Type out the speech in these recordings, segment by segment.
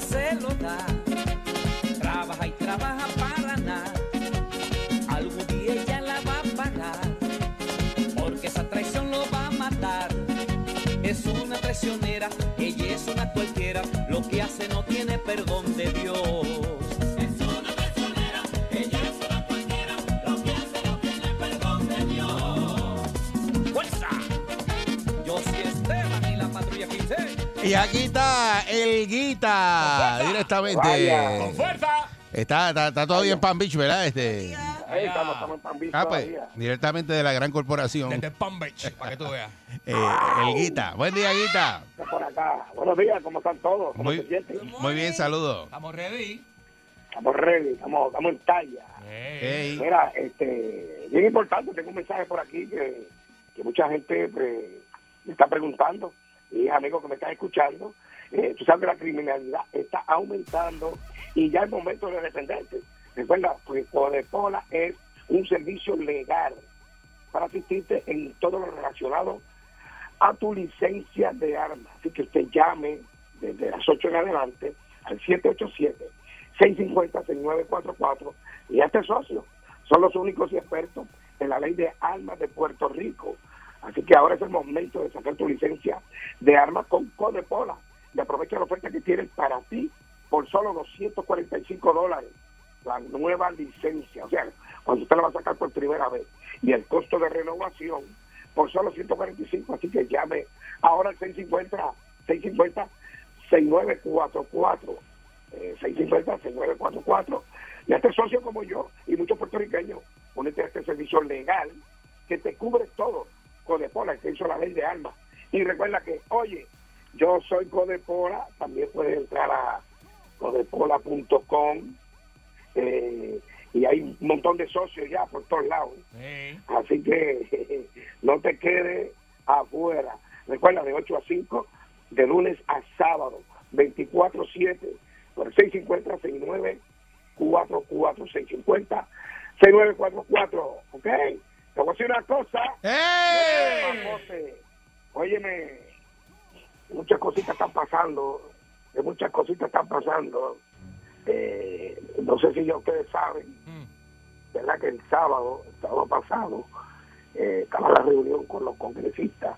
Se lo da, trabaja y trabaja para nada algún día ella la va a pagar, porque esa traición lo va a matar. Es una traicionera, ella es una cualquiera, lo que hace no tiene perdón de Dios. Y aquí está el Guita, directamente. fuerza! Está, está, está todavía en Palm Beach, ¿verdad? Este, Ahí estamos, estamos en Palm Beach ah, pues, todavía. directamente de la gran corporación. Desde Palm Beach, para que tú veas. Eh, el Guita. Buen día, Guita. Por acá. Buenos días, ¿cómo están todos? ¿Cómo Muy, se sienten? muy bien, saludos. Estamos ready. Estamos ready, estamos, estamos en talla. Hey. Mira, este, bien importante, tengo un mensaje por aquí que, que mucha gente pues, me está preguntando, y amigos que me están escuchando, eh, tú sabes que la criminalidad está aumentando y ya es momento de defenderse. Recuerda, pues Codepola es un servicio legal para asistirte en todo lo relacionado a tu licencia de armas. Así que usted llame desde las 8 en adelante al 787-650-6944 y este socio. Son los únicos y expertos en la ley de armas de Puerto Rico. Así que ahora es el momento de sacar tu licencia de armas con Codepola y aprovecha la oferta que tienen para ti por solo 245 dólares. La nueva licencia, o sea, cuando usted la va a sacar por primera vez, y el costo de renovación por solo 145, así que llame ahora al 650, 650 6944, eh, 650 6944, y este socio como yo y muchos puertorriqueños, únete a este servicio legal que te cubre todo, Codepola, que hizo la ley de armas, y recuerda que, oye, yo soy Codepola, también puedes entrar a codepola.com eh, y hay un montón de socios ya por todos lados. Sí. Así que no te quedes afuera. Recuerda, de 8 a 5, de lunes a sábado, 24-7, por el 650-6944, 650-6944, ¿ok? Te voy a decir una cosa. José, Óyeme, muchas cositas están pasando, eh, muchas cositas están pasando. Eh, no sé si ya ustedes saben, Mm. ¿verdad? Que el sábado, el sábado pasado, eh, estaba la reunión con los congresistas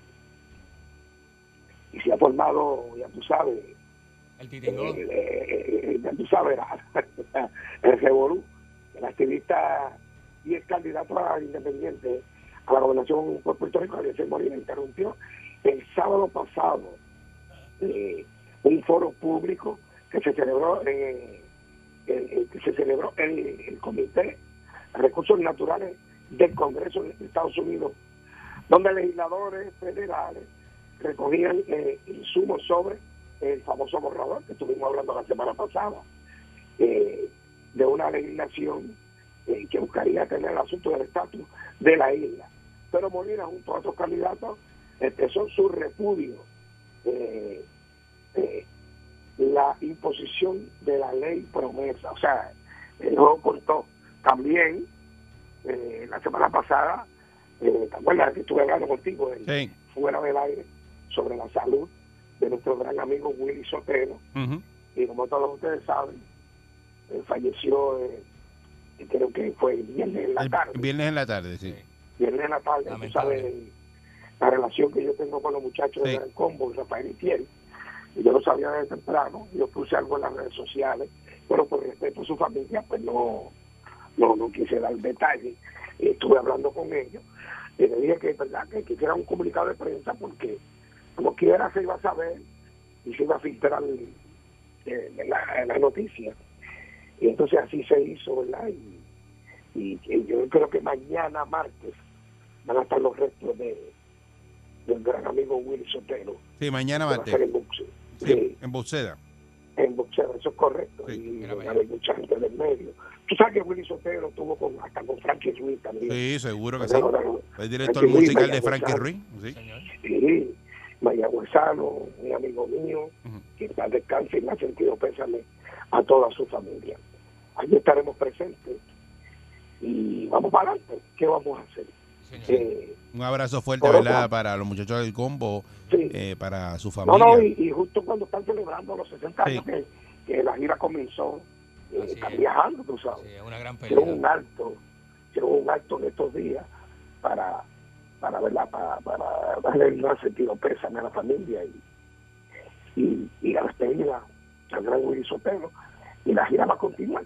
y se ha formado, ya tú sabes, El eh, titingón. eh, ya tú sabes, el revolú, el activista y el candidato a independiente a la gobernación por Puerto Rico, Eliezer Molina, interrumpió el sábado pasado eh, un foro público que se celebró eh, el- el- que se celebró en el Comité Recursos Naturales del Congreso de Estados Unidos, donde legisladores federales recogían eh, insumos sobre el famoso borrador que estuvimos hablando la semana pasada, eh, de una legislación eh, que buscaría tener el asunto del estatus de la isla. Pero Molina, junto a otros candidatos, empezó su repudio eh, eh, la imposición de la ley promesa. O sea, el juego cortó. También, eh, la semana pasada, eh, ¿te acuerdas que estuve hablando contigo en- Sí. fuera del aire sobre la salud de nuestro gran amigo Willy Sotero? Y como todos ustedes saben, eh, falleció, creo que fue el viernes en la El tarde. viernes en la tarde, sí. Viernes en la tarde, tú sabes la relación que yo tengo con los muchachos Sí. de Gran Combo, Rafael y. Y yo lo sabía desde temprano, yo puse algo en las redes sociales, pero por respeto a su familia, pues no, no, no quise dar detalles. Y estuve hablando con ellos y le dije que es verdad que quisiera un comunicado de prensa porque como quiera se iba a saber y se iba a filtrar eh, la, la noticia. Y entonces así se hizo, ¿verdad? Y, yo creo que mañana martes van a estar los restos de del gran amigo Willy Sotelo Sí, mañana que va a martes. ser en boxeo. Sí, Sí, en Buceda. en boxeo, eso es correcto. Sí, y haber mucha gente del medio. Tú sabes que Willy Sotelo estuvo con, hasta con Frankie Ruiz también. Sí, seguro que sí. Ahora, Es director Frankie Ruiz, musical de Frankie. Ruiz. Sí. Señor. Sí, Mayagüezano, mi amigo mío, Ujú. que está descanse y me ha sentido pésame a toda su familia. Allí estaremos presentes y vamos para adelante. ¿Qué vamos a hacer? Eh, Un abrazo fuerte, ¿verdad? Para los muchachos del combo, sí. eh, para su no, familia. no, y, y justo cuando están celebrando los 60 Sí. años que, que la gira comenzó, eh, están es. viajando, tú sabes. Sí, una gran Hicieron un alto, hicieron un alto en estos días para, para, ¿verdad? para, para darle más sentido pésame a la familia y, y, y a la despedida al gran Willy Sotelo y la gira va a continuar.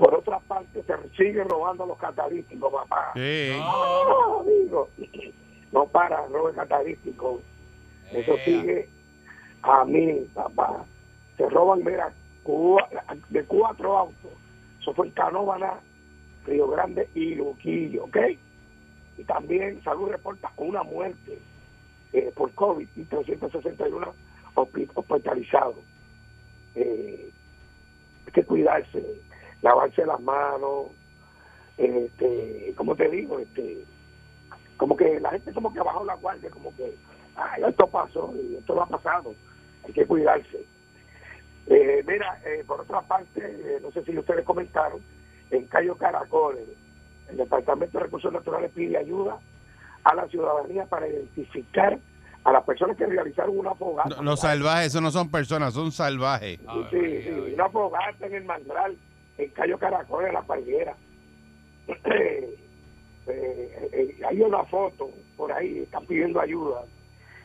Por otra parte, se siguen robando los catalíticos, papá. Sí. No, amigo. No para, robo catalítico. Eso Ea. sigue a mí, papá. Se roban, mira, de cuatro autos. Eso fue en Canóvana, Río Grande y Luquillo, ¿ok? Y también Salud reporta una muerte eh, por COVID y 361 hospi- hospitalizados. Eh, hay que cuidarse, lavarse las manos, este, como te digo, este, como que la gente como que ha bajado la guardia, como que, ay, esto pasó y esto no ha pasado, hay que cuidarse. Eh, mira, eh, por otra parte, eh, no sé si ustedes comentaron, en Cayo Caracoles, el Departamento de Recursos Naturales pide ayuda a la ciudadanía para identificar a las personas que realizaron una fogata. Los salvajes, eso no son personas, son salvajes. Sí, sí, una fogata en el mangral, en Cayo Caracol, en la palguera. Eh, eh, eh, hay una foto por ahí, están pidiendo ayuda.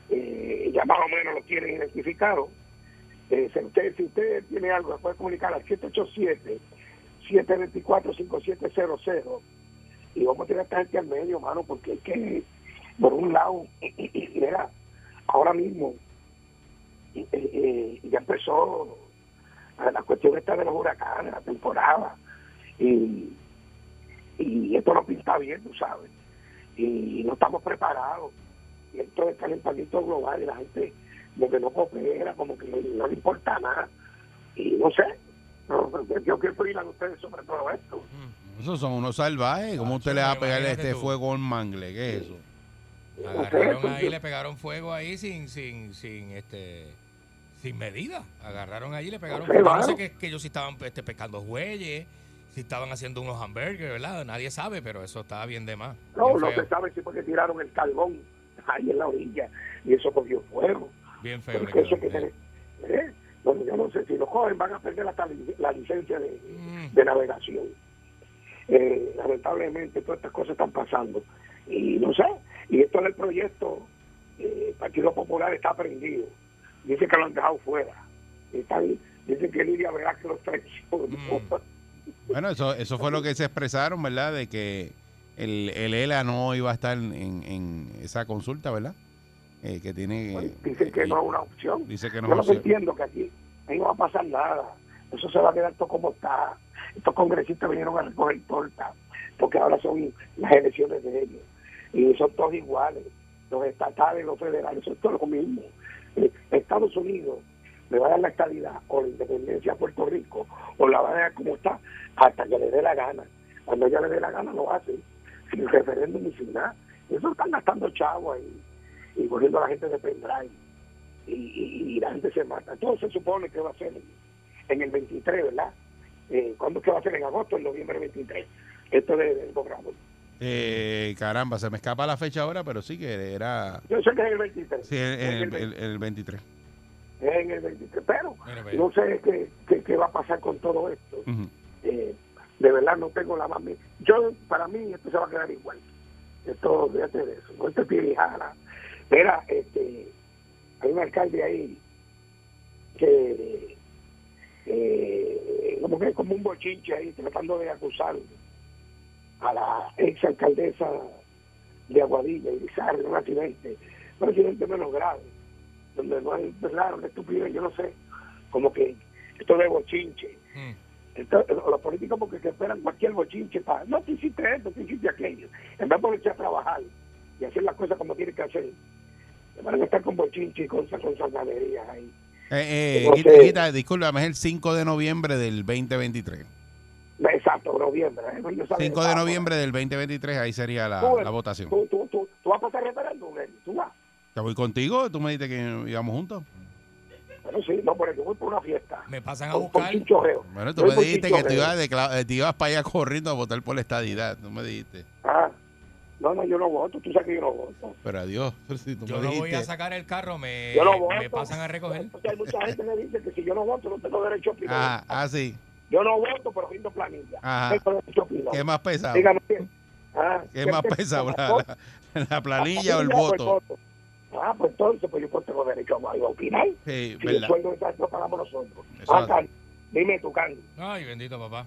Ya más o menos lo tienen identificado. Si, usted, si usted tiene algo, se puede comunicar al 787-724-5700. Y vamos a tener esta gente al medio, mano, porque es que, por un lado, mira, ahora mismo ya empezó a la cuestión esta de los huracanes, la temporada, y, y esto no pinta bien, tú sabes, y no estamos preparados, y esto es calentamiento global, y la gente como que no coopera, como que no le importa nada, y no sé, no, yo quiero opinan ustedes sobre todo esto. Esos son unos salvajes. ¿Cómo Ah, usted le va a pegar este tú. fuego a un mangle? ¿Qué es eso? Agarraron ahí, le pegaron fuego ahí sin, sin, sin, este, sin medida. Agarraron ahí y le pegaron Sí, no sé que, que ellos si estaban este, pescando jueyes, si estaban haciendo unos hamburgues, ¿verdad? Nadie sabe, pero eso estaba bien de más. No, bien no feo, se sabe si porque tiraron el carbón ahí en la orilla, y eso cogió fuego. bien feo. Porque eso que tener- ¿eh? Bueno, yo no sé si lo cogen, van a perder hasta la licencia de, Mm. de navegación. Eh, lamentablemente todas estas cosas están pasando. Y no sé, y esto del proyecto, eh, el Partido Popular está prendido. Dice que lo han dejado fuera. Están, dicen que Lidia verá que los traicionó. Mm. Bueno, eso, eso fue lo que se expresaron, ¿verdad? De que el, el ELA no iba a estar en, en esa consulta, ¿verdad? Eh, que tiene. Bueno, dicen que y- no es una opción. Dice que no Yo es lo que opción. entiendo que aquí ahí no va a pasar nada. Eso se va a quedar todo como está. Estos congresistas vinieron a recoger torta, porque ahora son las elecciones de ellos. Y son todos iguales. Los estatales, los federales, son todos lo mismo. Estados Unidos le va a dar la estabilidad o la independencia a Puerto Rico, o la va a dejar como está, hasta que le dé la gana. Cuando ella le dé la gana, lo hace, sin referéndum ni sin nada. Eso están gastando chavo ahí y cogiendo a la gente de pendrive y, la gente se mata. Todo se supone que va a ser en, el 23, ¿verdad? Eh, ¿Cuándo es que va a ser? En agosto, en noviembre 23. Esto de- del gobernador. Eh, caramba, se me escapa la fecha ahora, pero sí que era. Yo sé que es el 23. Sí, en, es, en en el, el, el- el 23. es en el 23. Pero no sé qué, qué, qué va a pasar con todo esto. Eh, de verdad no tengo la más... Yo, para mí, esto se va a quedar igual. Esto, fíjate de eso. No te pirijala. Mira, este, hay un alcalde ahí que... eh, como que como un bochinche ahí tratando de acusar a la ex alcaldesa de Aguadilla de un accidente, un accidente menos grave, donde no hay verdad, una estupidez, yo no sé, como que esto de bochinche, Mm. Entonces, los políticos porque que esperan cualquier bochinche para, no te hiciste esto, te hiciste aquello. En vez de ponerse a trabajar y hacer las cosas como tienen que hacer, van a estar con bochinche y con, con salvaderías ahí. Eh, eh, Guita. Guita, discúlpame, es el 5 de noviembre del 2023. Exacto, noviembre. ¿eh? Ellos saben 5 de exacto. noviembre del 2023, ahí sería la, Tú, la votación. Tú, tú, tú, tú vas a pasar referéndum, tú vas. Ya voy contigo, tú me dijiste que íbamos juntos. Bueno, sí, no, pero yo voy por una fiesta. Me pasan a buscar. Bueno, tú Yo me dijiste que te ibas, de eh, te ibas para allá corriendo a votar por la estadidad. Tú me dijiste. Ah, no, no, yo no voto. Tú sabes que yo no voto. Pero adiós, si tú Yo me no voy a sacar el carro, me, Yo no voto. me pasan a recoger. Porque hay mucha gente que dice que si yo no voto no tengo derecho a opinar. Ah, ah, sí. Yo no voto, pero rindo planilla. Ajá. ¿Qué más pesado? Dígame. Ah, ¿Qué más ¿qué- pesado? qué- ¿La, la- la planilla o el o voto? Ah, pues entonces, pues yo pues tengo derecho a, a opinar. Sí, Si el sueldo de lo pagamos nosotros. Ah. Candy, dime tú, Candy. Ay, bendito papá.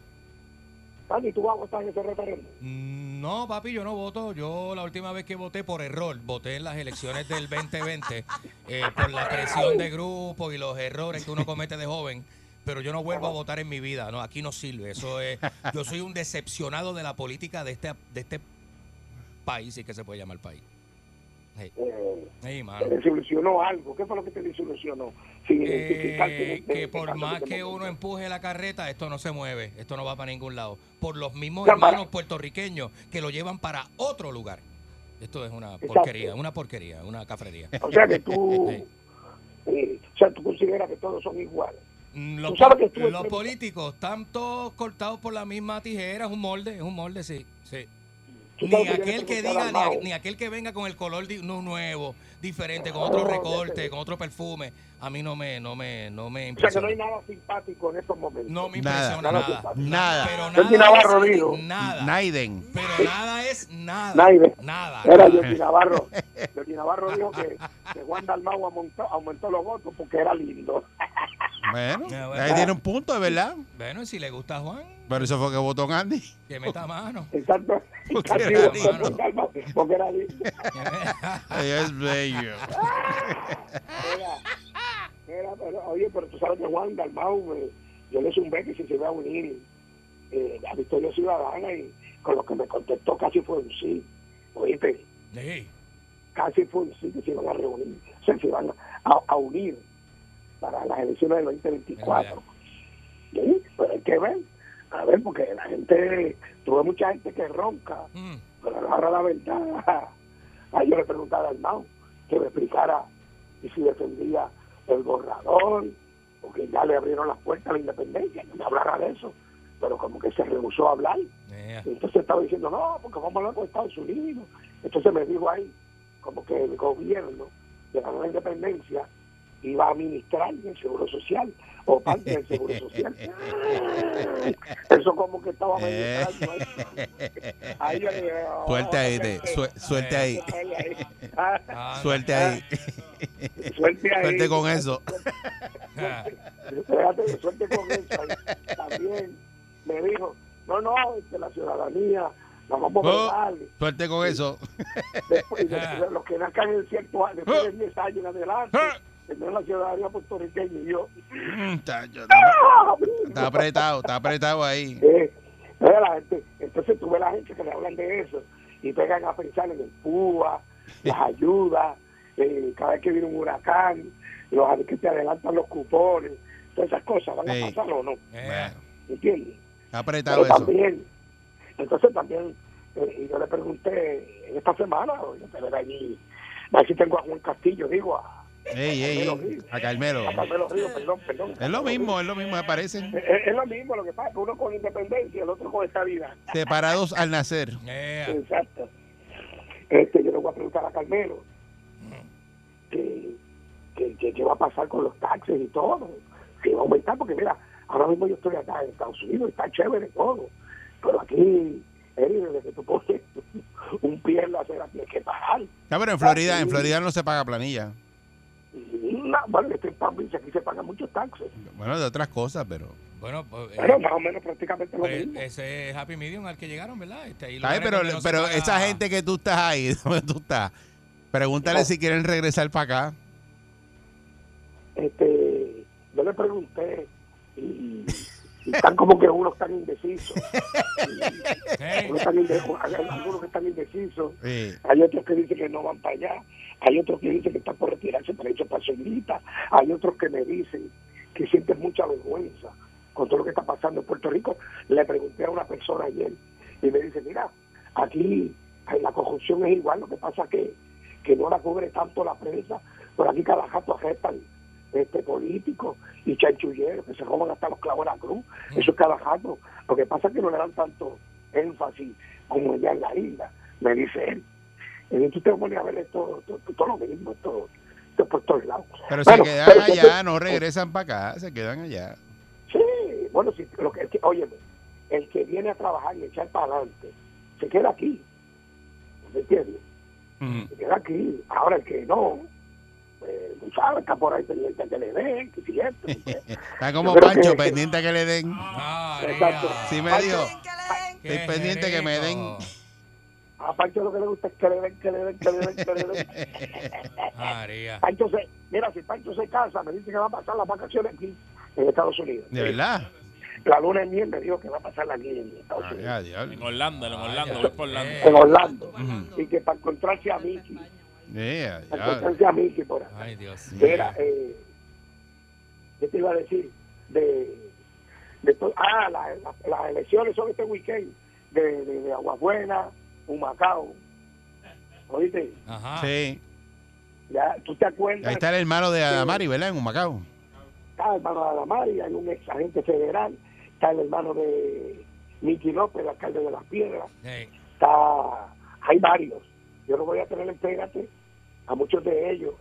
Candy, ¿tú vas a votar en ese referéndum? Mm, No, papi, yo no voto. Yo la última vez que voté por error, voté en las elecciones del 2020 eh, por la presión de grupo y los errores que uno comete de joven. Pero yo no vuelvo a votar en mi vida. No, aquí no sirve. Eso es. Yo soy un decepcionado de la política de este, de este país, si es que se puede llamar país. Sí, Eh. ¿Te desilusionó algo? ¿Qué fue lo que te desilusionó? Sin. Eh, de- que de- por más que uno empuje la carreta, esto no se mueve, esto no va para ningún lado. Por los mismos para- hermanos puertorriqueños que lo llevan para otro lugar. Esto es una Exacto. porquería, una porquería, una cafrería. O sea que tú, Sí. eh, o sea, tú consideras que todos son iguales. Mm, Los, Tú sabes que tú los el- políticos están todos cortados por la misma tijera, es un molde, es un molde, sí. sí. Ni aquel que diga, ni, a- ni aquel que venga con el color di- no, nuevo, diferente, con otro recorte, con otro perfume, a mí no me, no me, no me O sea que no impresiona. hay nada simpático en estos momentos. No me Nada. impresiona Nada. nada. Nada. Pero nada Navarro es dijo. nada. Naiden. Pero nada es nada. Nadie. Nada. Era. Jordi Navarro. Jordi Navarro dijo que, que Juan Dalmau aumentó, aumentó los votos porque era lindo. Bueno, ahí tiene un punto, de verdad. Bueno, si le gusta a Juan, Pero eso fue que votó Andy. que meta mano. Exacto. Porque era lindo. Porque era lindo. Ay, es bello. Era, pero, oye, pero tú sabes que Juan Dalmau, eh, yo le hice un beso y se iba a unir eh, a Victoria Ciudadana y con lo que me contestó casi fue un sí. Oíste, Sí. casi fue un sí que se iban a reunir, o sea, se iban a, a unir para las elecciones del 2024. Sí, pero hay que ver, a ver, porque la gente, tuve mucha gente que ronca, Mm. pero a la verdad, yo le preguntaba al Mao que me explicara y si defendía el borrador, porque ya le abrieron las puertas a la independencia, no me hablara de eso, pero como que se rehusó a hablar. Yeah. Entonces estaba diciendo, no, porque vamos a hablar con Estados Unidos. Entonces me dijo ahí, como que el gobierno de la nueva independencia iba a administrar el seguro social o parte del seguro social. Eso como que estaba medio Eh. ahí. Yo le oh, Suerte ahí, te- ok, su- suerte ahí. ahí, ahí. Ah, Ah, Suerte ahí. Suerte ahí. Suerte con eso. Fíjate, suerte con eso. También me dijo, no, no, es que la ciudadanía la vamos a Oh. votar. Suerte con eso. Después, de- de los que nazcan en cierto año, después de 10 años en adelante, La ciudadanía puertorriqueña y yo. Mm, Está está apretado, está apretado ahí. Eh, mira, la gente, entonces tú ves la gente que le hablan de eso y pegan a pensar en el PUA, las ayudas, eh, cada vez que viene un huracán, los que te adelantan los cupones, todas esas cosas van a pasar o no. ¿entiendes? Está apretado Pero eso. también, entonces también, eh, yo le pregunté en esta semana, yo te veré allí, a ver si tengo a Juan Castillo, digo, a, Ey, ey, a Carmelo. a Carmelo Ríos, perdón, perdón. Es lo mismo, es lo mismo, me parecen. Es, lo mismo, lo que pasa es que uno con independencia y el otro con estabilidad. Separados al nacer. Yeah. Exacto. Este, yo le voy a preguntar a Carmelo que, que, que- qué va a pasar con los taxes y todo. Si va a aumentar, porque mira, ahora mismo yo estoy acá en Estados Unidos, está chévere todo. Pero aquí, desde que tú pones un pie en la acera, tienes que pagar. Ya, pero en Florida, en Florida no se paga planilla. No, bueno, este en Palm Beach aquí se pagan muchos taxes. Bueno, de otras cosas, pero. Bueno, pues, eh, Pero más o menos prácticamente lo pues, mismo. ese es Happy Medium al que llegaron, ¿verdad? Este, Ay, lugares pero, no pero paga- esa gente que tú estás ahí, donde tú estás, pregúntale No. si quieren regresar para acá. este yo le pregunté y, y están como que unos están indecisos. Algunos están indecisos. Sí. Hay otros que dicen que no van para allá. Hay otros que dicen que están por retirarse para irse para Solita. Hay otros que me dicen que sienten mucha vergüenza con todo lo que está pasando en Puerto Rico. Le pregunté a una persona ayer y me dice, mira, aquí la corrupción es igual, lo que pasa que, que no la cubre tanto la prensa, pero aquí cada rato agestan este políticos y chanchulleros que se roban hasta los clavos de la cruz. Eso es cada rato. Lo que pasa es que no le dan tanto énfasis como allá en la isla, me dice él. Y tú te pones a ver esto, todo, todo lo mismo, esto, esto por todos lados. Pero Bueno, se quedan pero- allá, no regresan para acá, se quedan allá. Sí, bueno, sí, lo que, que- óyeme, el que viene a trabajar y echar para adelante, se queda aquí. ¿Me entiendes? Se queda aquí. Ahora el que no, pues, tú sabes, está por ahí pendiente que le den, que si esto. Está como Pancho, que- pendiente que le den. Exacto. Sí me dijo. Qué Estoy pendiente que me den. A Pancho lo que le gusta es que le den, que le den, que le den, que le den. María. Pancho se, mira, si Pancho se casa, me dice que va a pasar las vacaciones aquí en Estados Unidos. ¿De verdad? La luna de miel me dijo que va a pasarla aquí en Estados Ay, Unidos. ah. En Orlando, en Orlando, voy por Orlando. Eh. En Orlando. Y que para encontrarse a Mickey, Eh, ah, para diablo. encontrarse a Mickey por acá. Ay, Dios. Mira, eh, ¿qué te iba a decir? De, de to- ah, la- la- las elecciones son este weekend de, de, de Aguabuena, Humacao. ¿Oíste? Ajá. Sí. Ya, ¿Tú te acuerdas? Ahí está el hermano de Adamari, ¿verdad? En Humacao. Está el hermano de Adamari, hay un ex agente federal, está el hermano de Miki López, el alcalde de Las Piedras, Ey. está, hay varios. Yo no voy a tener en pégate a muchos de ellos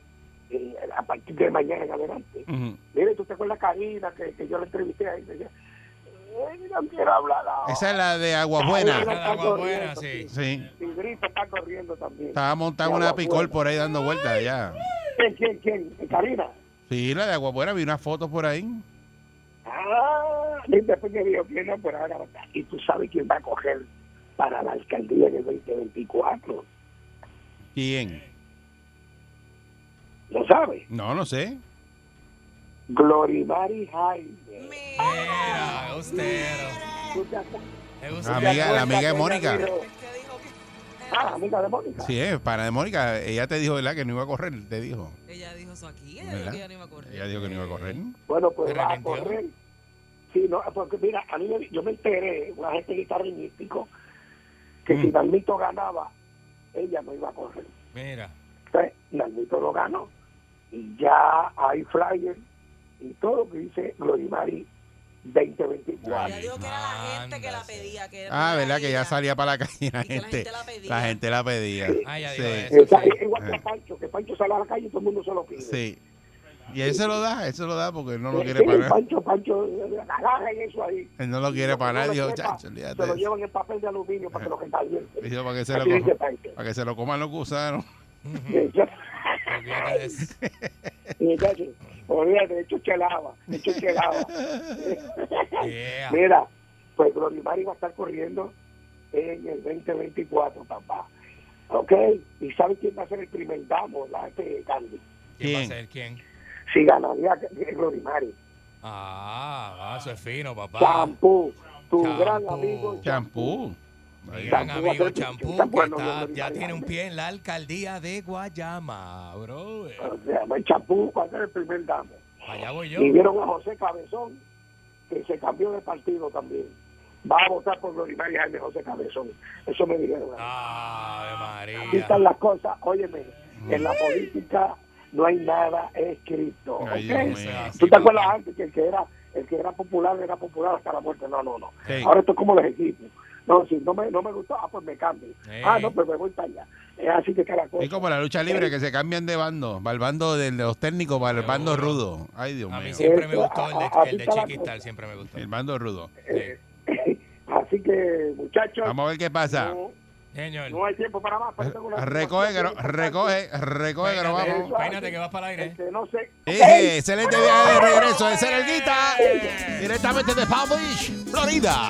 eh, a partir de mañana en adelante. Mire, ¿tú te acuerdas Karina que, que yo la entrevisté ahí? Me decía, "Eh, no quiero hablar ahora". Esa es la de Agua Ahí Buena. está La de Agua Buena, corriendo, sí. Sí. Y Grito está corriendo también. Estaba montada De una picol Buena. por ahí dando vueltas ya. ¿Quién, quién, quién? ¿Eh, Karina. Sí, la de Agua Buena, vi unas fotos por ahí. Ah, y después que dijo que no, pero ahora. Y tú sabes quién va a coger para la alcaldía en el 2024. ¿Quién? ¿Lo sabes? No, no sé. Glorimari Jaime. Mira, austero. ¿Tú te acu- Me La amiga, la amiga de Mónica. Ah, amiga de Mónica. Sí, es para de Mónica. Ella te dijo, ¿verdad? Que no iba a correr, te dijo. Ella dijo eso aquí, ella ¿Verdad? dijo que ella no iba a correr. Ella dijo que no iba a correr. Bueno, pues va a correr. Sí, no, porque mira, a mí me- yo me enteré, una gente guitarrinístico, que Mm. si Dalmito ganaba, ella no iba a correr. Mira. Entonces, Dalmito lo ganó y ya hay flyer y todo que dice Glorimari 2024. Ella dijo que era la gente que la pedía. Que Ah, era ¿verdad? Que ya salía para la calle la Y que la gente. gente la pedía. La gente la pedía. Ah, ya Sí. eso. Igual que Eh. Pancho, que Pancho sale a la calle y todo el mundo se lo pide. Sí. Y él se lo da, él se lo da porque él no lo Sí, quiere sí, para nada. Pancho, Pancho, agarra y eso ahí. Él no lo quiere Y para no sepa, chacho, Se lo llevan en papel de aluminio para que lo caliente. Para que se lo, para que se lo coman los gusanos. Olvídate, hecho chelaba, hecho chelaba. Yeah. Mira, pues Glorimari va a estar corriendo en el 2024, papá. ¿Ok? ¿Y sabe quién va a ser el primer damo? La este Candy. ¿Quién va a ser quién? Si ganaría eh, Glorimari. Ah, ah, eso es fino, papá. Champú, tu Champú. gran amigo. Champú. Ahí. gran amigo Champú, que bueno, está- ya tiene un pie en la alcaldía de Guayama, bro. O sea, el Champú va a ser el primer damo. Allá voy yo. Y vieron a José Cabezón, que se cambió de partido también. Va a votar por Glorimari Jaime José Cabezón. Eso me dijeron. Aquí María. están las cosas. Óyeme, en la política no hay nada escrito. Ay, ¿ok? Dios mío. ¿Tú te acuerdas antes que el que era el que era popular era popular hasta la muerte? No, no, no. Ahora esto es como los equipos. No, si no me, no me gustó, ah, pues me cambio. Sí. Ah, no, pues me voy para allá. Es así que cada cosa. Es como la lucha libre que se cambian de bando. Va el bando de los técnicos para el bando rudo. Ay, Dios A mí mío. siempre me gustó el de, a- el de Chiquistar, siempre me gustó. El bando rudo. Eh, así que, muchachos, Vamos a ver qué pasa. no, Señor, no hay tiempo para más. Recoge, que no- recoge, recoge que nos peínate, vamos. peínate que vas para el aire. que no sé. Eh, excelente día de regreso de Cerelguita. Directamente de Palm Beach, Florida.